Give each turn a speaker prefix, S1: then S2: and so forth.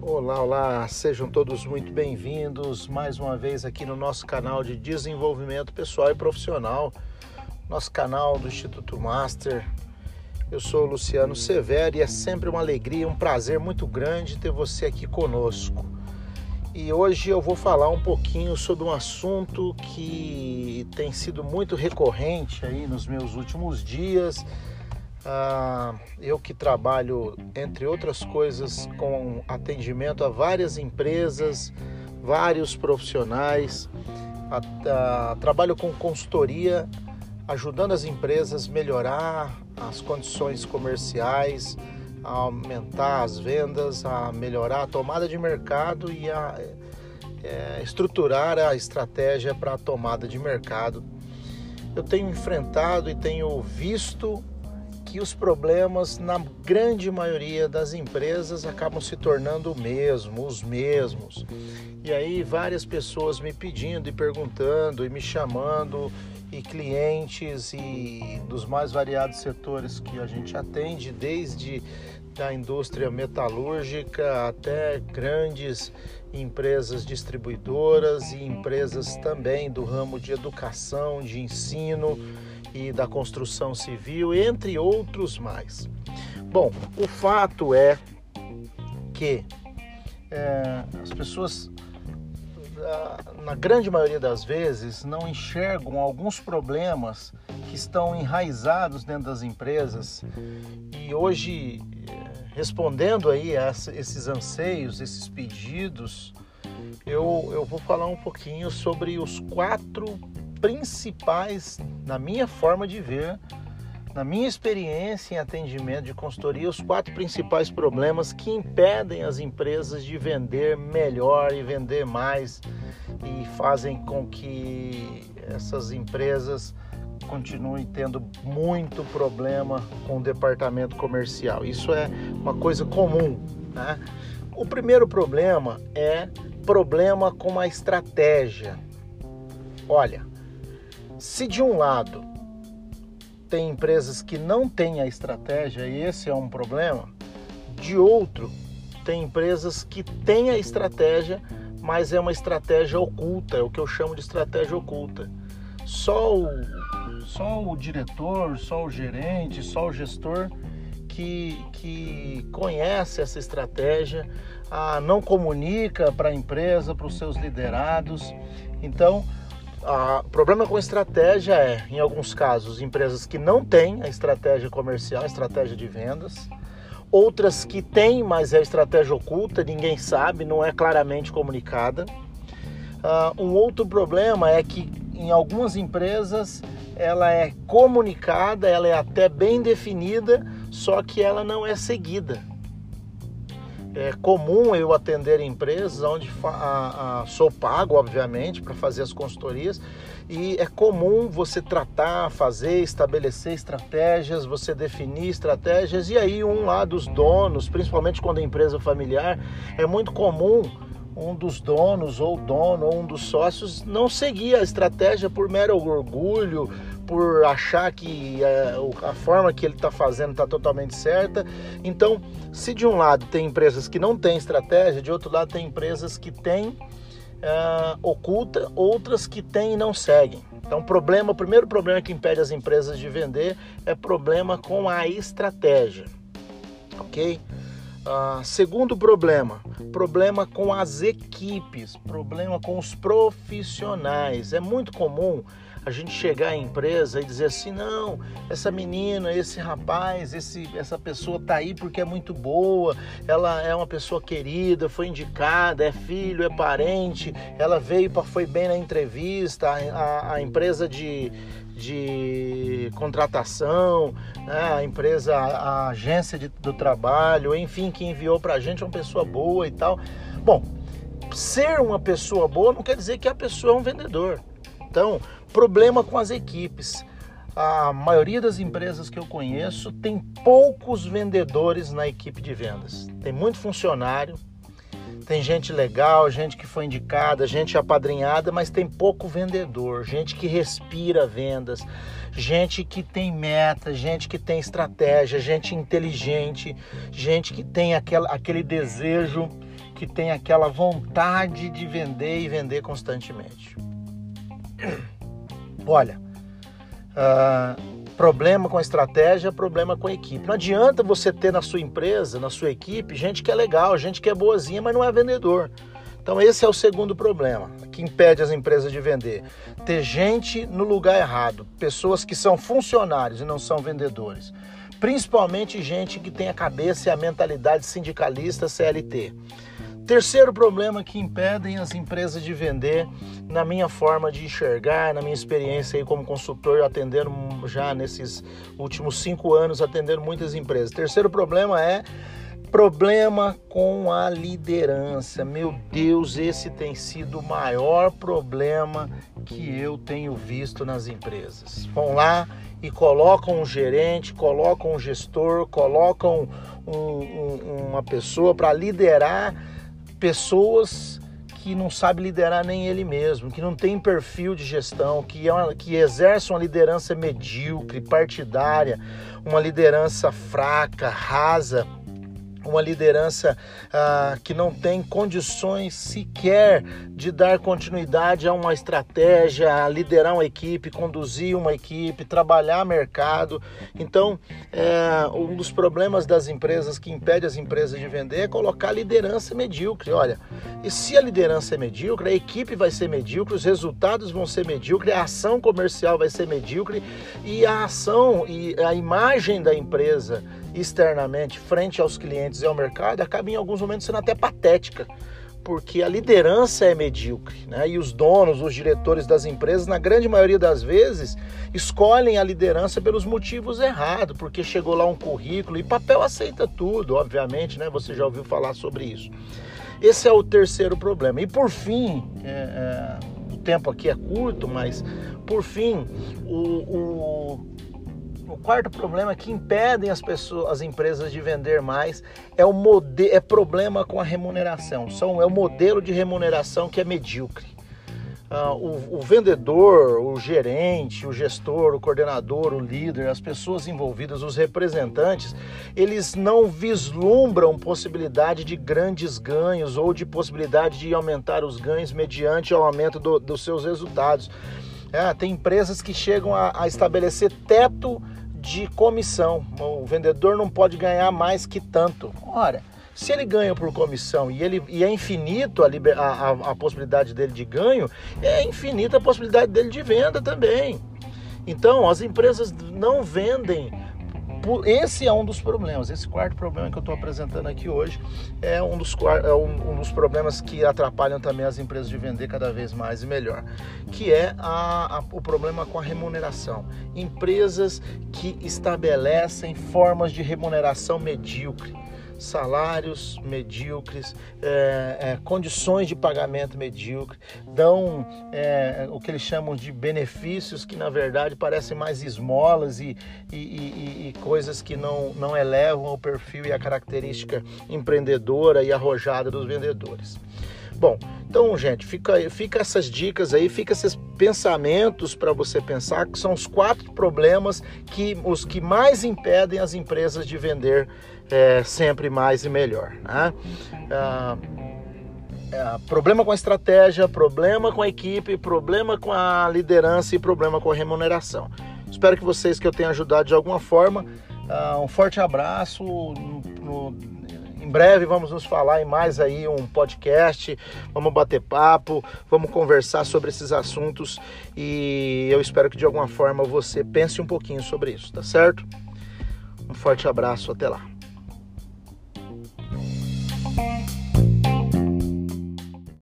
S1: Olá, olá, sejam todos muito bem-vindos mais uma vez aqui no nosso canal de desenvolvimento pessoal e profissional, nosso canal do Instituto Master. Eu sou o Luciano Severo e é sempre uma alegria, um prazer muito grande ter você aqui conosco. E hoje eu vou falar um pouquinho sobre um assunto que tem sido muito recorrente aí nos meus últimos dias. Ah, eu que trabalho, entre outras coisas, com atendimento a várias empresas, vários profissionais, a, a, trabalho com consultoria, ajudando as empresas a melhorar as condições comerciais, a aumentar as vendas, a melhorar a tomada de mercado e a é, estruturar a estratégia para a tomada de mercado. Eu tenho enfrentado e tenho visto que os problemas, na grande maioria das empresas, acabam se tornando o mesmo, os mesmos. E aí várias pessoas me pedindo e perguntando e me chamando e clientes e dos mais variados setores que a gente atende, desde da indústria metalúrgica até grandes empresas distribuidoras e empresas também do ramo de educação, de ensino e da construção civil, entre outros mais. Bom, o fato é que é, as pessoas, na grande maioria das vezes, não enxergam alguns problemas que estão enraizados dentro das empresas e hoje, respondendo aí a esses anseios, esses pedidos, eu, eu vou falar um pouquinho sobre os quatro principais, na minha forma de ver, na minha experiência em atendimento de consultoria, os quatro principais problemas que impedem as empresas de vender melhor e vender mais e fazem com que essas empresas continuem tendo muito problema com o departamento comercial. Isso é uma coisa comum. Né? O primeiro problema é problema com a estratégia. Olha, se de um lado tem empresas que não têm a estratégia e esse é um problema, de outro tem empresas que têm a estratégia, mas é uma estratégia oculta, é o que eu chamo de estratégia oculta. Só o, só o diretor, só o gerente, só o gestor que, que conhece essa estratégia, ah, não comunica para a empresa, para os seus liderados. Então, o problema com estratégia é, em alguns casos, empresas que não têm a estratégia comercial, a estratégia de vendas, outras que têm, mas é estratégia oculta, ninguém sabe, não é claramente comunicada. Uh, um outro problema é que em algumas empresas ela é comunicada, ela é até bem definida, só que ela não é seguida. É comum eu atender empresas onde a, a, sou pago, obviamente, para fazer as consultorias, e é comum você tratar, fazer, estabelecer estratégias, você definir estratégias, e aí um lá dos donos, principalmente quando é empresa familiar, é muito comum um dos donos ou dono ou um dos sócios não seguir a estratégia por mero orgulho, por achar que é, a forma que ele está fazendo está totalmente certa. Então, se de um lado tem empresas que não têm estratégia, de outro lado tem empresas que têm é, oculta, outras que têm e não seguem. Então, problema, o primeiro problema que impede as empresas de vender é problema com a estratégia, ok? Uh, segundo problema, problema com as equipes, problema com os profissionais. É muito comum a gente chegar em empresa e dizer assim: não, essa menina, esse rapaz, esse, essa pessoa tá aí porque é muito boa, ela é uma pessoa querida, foi indicada, é filho, é parente, ela veio foi bem na entrevista, a, a, a empresa de, de contratação, né, a empresa, a agência de, do trabalho, enfim, que enviou para a gente é uma pessoa boa e tal. Bom, ser uma pessoa boa não quer dizer que a pessoa é um vendedor. Então, problema com as equipes. A maioria das empresas que eu conheço tem poucos vendedores na equipe de vendas. Tem muito funcionário, tem gente legal, gente que foi indicada, gente apadrinhada, mas tem pouco vendedor, gente que respira vendas, gente que tem meta, gente que tem estratégia, gente inteligente, gente que tem aquela, aquele desejo, que tem aquela vontade de vender e vender constantemente. Olha, uh, problema com a estratégia, problema com a equipe. Não adianta você ter na sua empresa, na sua equipe, gente que é legal, gente que é boazinha, mas não é vendedor. Então esse é o segundo problema que impede as empresas de vender. Ter gente no lugar errado, pessoas que são funcionários e não são vendedores. Principalmente gente que tem a cabeça e a mentalidade sindicalista CLT. Terceiro problema que impedem as empresas de vender, na minha forma de enxergar, na minha experiência aí como consultor, atendendo já nesses últimos cinco anos, atendendo muitas empresas. Terceiro problema é problema com a liderança. Meu Deus, esse tem sido o maior problema que eu tenho visto nas empresas. Vão lá e colocam um gerente, colocam um gestor, colocam um, um, uma pessoa para liderar pessoas que não sabe liderar nem ele mesmo, que não tem perfil de gestão, que, é uma, que exerce uma liderança medíocre, partidária, uma liderança fraca, rasa, uma liderança ah, que não tem condições sequer de dar continuidade a uma estratégia, a liderar uma equipe, conduzir uma equipe, trabalhar mercado. Então, é, um dos problemas das empresas que impede as empresas de vender é colocar liderança medíocre. Olha, e se a liderança é medíocre, a equipe vai ser medíocre, os resultados vão ser medíocres, a ação comercial vai ser medíocre e a ação e a imagem da empresa externamente frente aos clientes e ao mercado acaba em alguns momentos sendo até patética, porque a liderança é medíocre, né? E os donos, os diretores das empresas, na grande maioria das vezes, escolhem a liderança pelos motivos errados, porque chegou lá um currículo e papel aceita tudo, obviamente, né? Você já ouviu falar sobre isso. Esse é o terceiro problema. E por fim, é, é, o tempo aqui é curto, mas por fim, o, o o quarto problema que impedem as pessoas, as empresas de vender mais é o modelo, é problema com a remuneração. São, é o modelo de remuneração que é medíocre. Uh, o, o, vendedor, o gerente, o gestor, o coordenador, o líder, as pessoas envolvidas, os representantes, eles não vislumbram possibilidade de grandes ganhos ou de possibilidade de aumentar os ganhos mediante o aumento do, dos seus resultados. É, tem empresas que chegam a, a estabelecer teto de comissão. O vendedor não pode ganhar mais que tanto. Ora, se ele ganha por comissão e, ele, e é infinito a, a, a possibilidade dele de ganho, é infinita a possibilidade dele de venda também. Então, as empresas não vendem esse é um dos problemas. Esse quarto problema que eu estou apresentando aqui hoje é um dos, é um, um dos problemas que atrapalham também as empresas de vender cada vez mais e melhor, que é a, a, o problema com a remuneração. Empresas que estabelecem formas de remuneração medíocre salários medíocres, é, é, condições de pagamento medíocre, dão é, o que eles chamam de benefícios que na verdade parecem mais esmolas e, e, e, e coisas que não, não elevam o perfil e a característica empreendedora e arrojada dos vendedores. Bom, então, gente, fica, fica essas dicas aí, fica esses pensamentos para você pensar que são os quatro problemas que os que mais impedem as empresas de vender é, sempre mais e melhor. Né? Ah, é, problema com a estratégia, problema com a equipe, problema com a liderança e problema com a remuneração. Espero que vocês que eu tenha ajudado de alguma forma. Ah, um forte abraço. No, no, em breve vamos nos falar em mais aí um podcast, vamos bater papo, vamos conversar sobre esses assuntos e eu espero que de alguma forma você pense um pouquinho sobre isso, tá certo? Um forte abraço, até lá.